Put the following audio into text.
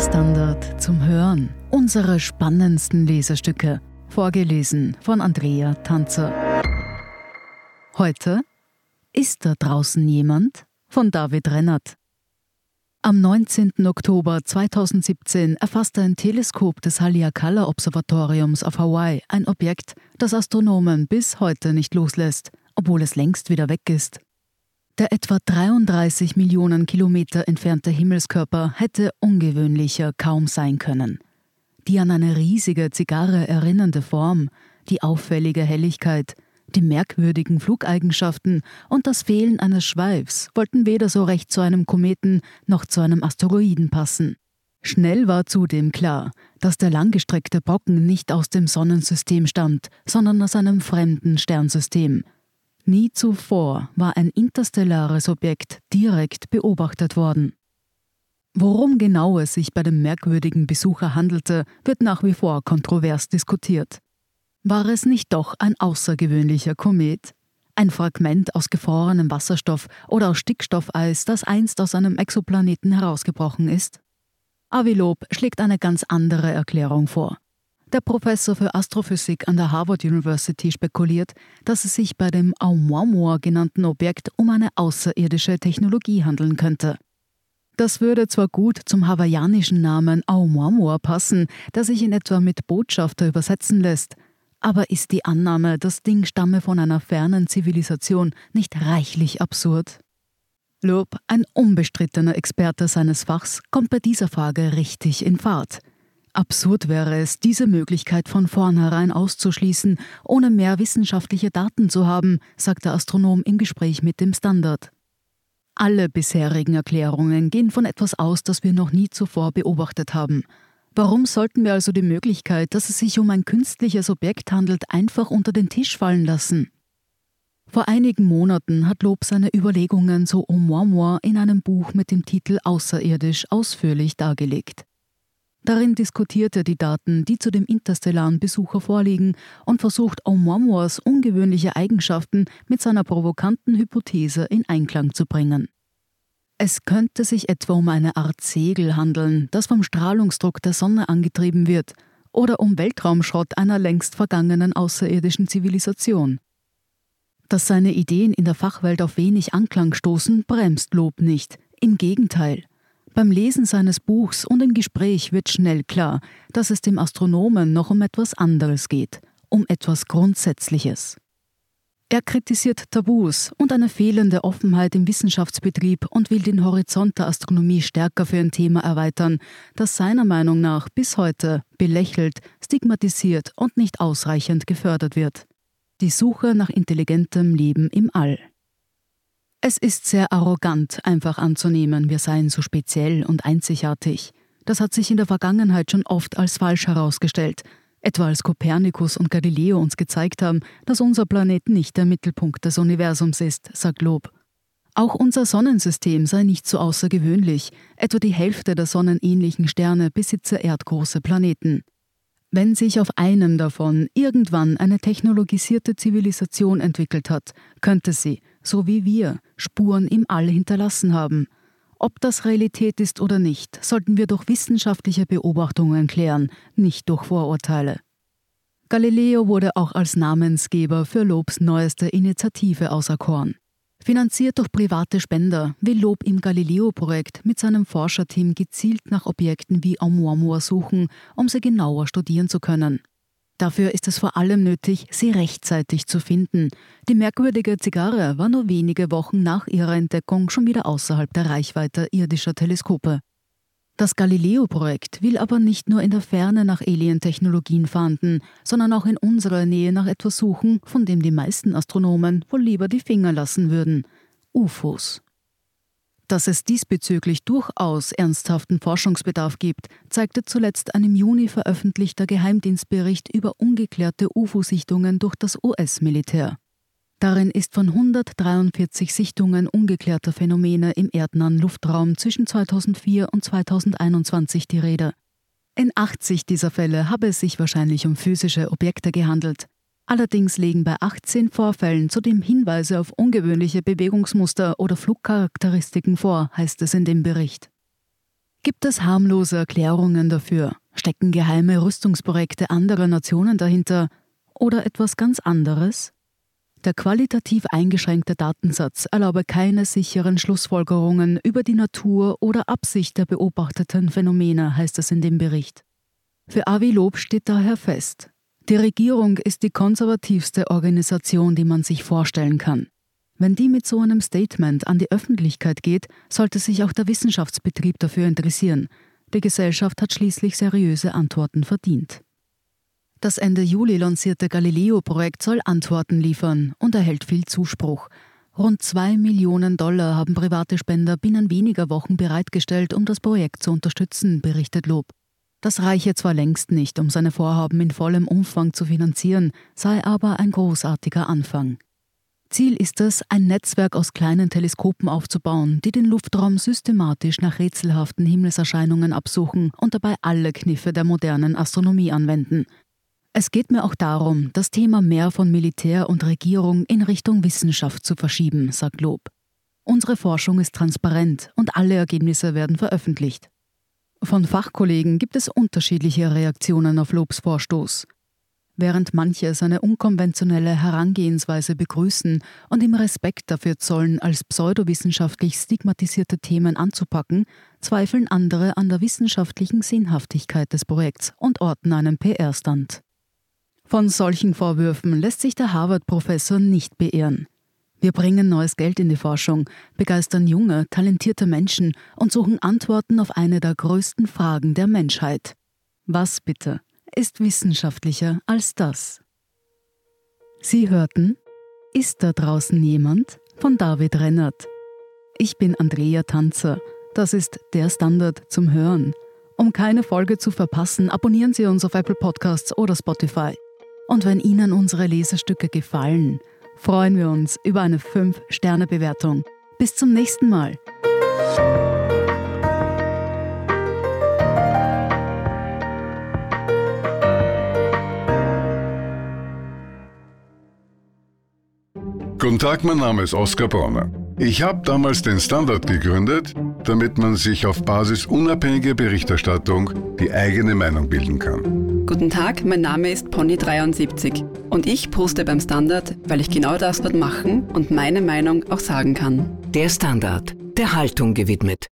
Standard zum Hören. Unsere spannendsten Leserstücke. Vorgelesen von Andrea Tanzer. Heute Ist da draußen jemand? von David Rennert. Am 19. Oktober 2017 erfasste ein Teleskop des Haleakala-Observatoriums auf Hawaii ein Objekt, das Astronomen bis heute nicht loslässt, obwohl es längst wieder weg ist. Der etwa 33 Millionen Kilometer entfernte Himmelskörper hätte ungewöhnlicher kaum sein können. Die an eine riesige Zigarre erinnernde Form, die auffällige Helligkeit, die merkwürdigen Flugeigenschaften und das Fehlen eines Schweifs wollten weder so recht zu einem Kometen noch zu einem Asteroiden passen. Schnell war zudem klar, dass der langgestreckte Brocken nicht aus dem Sonnensystem stammt, sondern aus einem fremden Sternsystem – Nie zuvor war ein interstellares Objekt direkt beobachtet worden. Worum genau es sich bei dem merkwürdigen Besucher handelte, wird nach wie vor kontrovers diskutiert. War es nicht doch ein außergewöhnlicher Komet? Ein Fragment aus gefrorenem Wasserstoff oder aus Stickstoffeis, das einst aus einem Exoplaneten herausgebrochen ist? Avilob schlägt eine ganz andere Erklärung vor. Der Professor für Astrophysik an der Harvard University spekuliert, dass es sich bei dem Oumuamua genannten Objekt um eine außerirdische Technologie handeln könnte. Das würde zwar gut zum hawaiianischen Namen Oumuamua passen, der sich in etwa mit Botschafter übersetzen lässt, aber ist die Annahme, das Ding stamme von einer fernen Zivilisation, nicht reichlich absurd? Lob, ein unbestrittener Experte seines Fachs, kommt bei dieser Frage richtig in Fahrt. Absurd wäre es, diese Möglichkeit von vornherein auszuschließen, ohne mehr wissenschaftliche Daten zu haben, sagt der Astronom im Gespräch mit dem Standard. Alle bisherigen Erklärungen gehen von etwas aus, das wir noch nie zuvor beobachtet haben. Warum sollten wir also die Möglichkeit, dass es sich um ein künstliches Objekt handelt, einfach unter den Tisch fallen lassen? Vor einigen Monaten hat Lob seine Überlegungen zu Oumuamua in einem Buch mit dem Titel Außerirdisch ausführlich dargelegt. Darin diskutiert er die Daten, die zu dem interstellaren Besucher vorliegen, und versucht Oumuamuas ungewöhnliche Eigenschaften mit seiner provokanten Hypothese in Einklang zu bringen. Es könnte sich etwa um eine Art Segel handeln, das vom Strahlungsdruck der Sonne angetrieben wird, oder um Weltraumschrott einer längst vergangenen außerirdischen Zivilisation. Dass seine Ideen in der Fachwelt auf wenig Anklang stoßen, bremst Lob nicht. Im Gegenteil. Beim Lesen seines Buchs und im Gespräch wird schnell klar, dass es dem Astronomen noch um etwas anderes geht, um etwas Grundsätzliches. Er kritisiert Tabus und eine fehlende Offenheit im Wissenschaftsbetrieb und will den Horizont der Astronomie stärker für ein Thema erweitern, das seiner Meinung nach bis heute belächelt, stigmatisiert und nicht ausreichend gefördert wird. Die Suche nach intelligentem Leben im All. Es ist sehr arrogant, einfach anzunehmen, wir seien so speziell und einzigartig. Das hat sich in der Vergangenheit schon oft als falsch herausgestellt, etwa als Kopernikus und Galileo uns gezeigt haben, dass unser Planet nicht der Mittelpunkt des Universums ist, sagt Lob. Auch unser Sonnensystem sei nicht so außergewöhnlich, etwa die Hälfte der sonnenähnlichen Sterne besitze erdgroße Planeten. Wenn sich auf einem davon irgendwann eine technologisierte Zivilisation entwickelt hat, könnte sie, so wie wir, Spuren im All hinterlassen haben. Ob das Realität ist oder nicht, sollten wir durch wissenschaftliche Beobachtungen klären, nicht durch Vorurteile. Galileo wurde auch als Namensgeber für Lobs neueste Initiative auserkoren. Finanziert durch private Spender will Lob im Galileo-Projekt mit seinem Forscherteam gezielt nach Objekten wie Oumuamua suchen, um sie genauer studieren zu können. Dafür ist es vor allem nötig, sie rechtzeitig zu finden. Die merkwürdige Zigarre war nur wenige Wochen nach ihrer Entdeckung schon wieder außerhalb der Reichweite irdischer Teleskope. Das Galileo-Projekt will aber nicht nur in der Ferne nach Alien-Technologien fahnden, sondern auch in unserer Nähe nach etwas suchen, von dem die meisten Astronomen wohl lieber die Finger lassen würden: UFOs. Dass es diesbezüglich durchaus ernsthaften Forschungsbedarf gibt, zeigte zuletzt ein im Juni veröffentlichter Geheimdienstbericht über ungeklärte UFO-Sichtungen durch das US-Militär. Darin ist von 143 Sichtungen ungeklärter Phänomene im erdnahen Luftraum zwischen 2004 und 2021 die Rede. In 80 dieser Fälle habe es sich wahrscheinlich um physische Objekte gehandelt. Allerdings legen bei 18 Vorfällen zudem Hinweise auf ungewöhnliche Bewegungsmuster oder Flugcharakteristiken vor, heißt es in dem Bericht. Gibt es harmlose Erklärungen dafür? Stecken geheime Rüstungsprojekte anderer Nationen dahinter? Oder etwas ganz anderes? Der qualitativ eingeschränkte Datensatz erlaube keine sicheren Schlussfolgerungen über die Natur oder Absicht der beobachteten Phänomene, heißt es in dem Bericht. Für Avi Lob steht daher fest, die Regierung ist die konservativste Organisation, die man sich vorstellen kann. Wenn die mit so einem Statement an die Öffentlichkeit geht, sollte sich auch der Wissenschaftsbetrieb dafür interessieren. Die Gesellschaft hat schließlich seriöse Antworten verdient. Das Ende Juli lancierte Galileo-Projekt soll Antworten liefern und erhält viel Zuspruch. Rund zwei Millionen Dollar haben private Spender binnen weniger Wochen bereitgestellt, um das Projekt zu unterstützen, berichtet Lob. Das reiche zwar längst nicht, um seine Vorhaben in vollem Umfang zu finanzieren, sei aber ein großartiger Anfang. Ziel ist es, ein Netzwerk aus kleinen Teleskopen aufzubauen, die den Luftraum systematisch nach rätselhaften Himmelserscheinungen absuchen und dabei alle Kniffe der modernen Astronomie anwenden. Es geht mir auch darum, das Thema mehr von Militär und Regierung in Richtung Wissenschaft zu verschieben, sagt Lob. Unsere Forschung ist transparent und alle Ergebnisse werden veröffentlicht. Von Fachkollegen gibt es unterschiedliche Reaktionen auf Lobs Vorstoß. Während manche seine unkonventionelle Herangehensweise begrüßen und ihm Respekt dafür zollen, als pseudowissenschaftlich stigmatisierte Themen anzupacken, zweifeln andere an der wissenschaftlichen Sinnhaftigkeit des Projekts und orten einen PR-Stand. Von solchen Vorwürfen lässt sich der Harvard-Professor nicht beehren. Wir bringen neues Geld in die Forschung, begeistern junge, talentierte Menschen und suchen Antworten auf eine der größten Fragen der Menschheit. Was bitte ist wissenschaftlicher als das. Sie hörten Ist da draußen jemand? von David Rennert. Ich bin Andrea Tanzer. Das ist der Standard zum Hören. Um keine Folge zu verpassen, abonnieren Sie uns auf Apple Podcasts oder Spotify. Und wenn Ihnen unsere Lesestücke gefallen, freuen wir uns über eine 5-Sterne-Bewertung. Bis zum nächsten Mal. Guten Tag, mein Name ist Oskar Bronner. Ich habe damals den Standard gegründet, damit man sich auf Basis unabhängiger Berichterstattung die eigene Meinung bilden kann. Guten Tag, mein Name ist Pony73 und ich poste beim Standard, weil ich genau das dort machen und meine Meinung auch sagen kann. Der Standard, der Haltung gewidmet.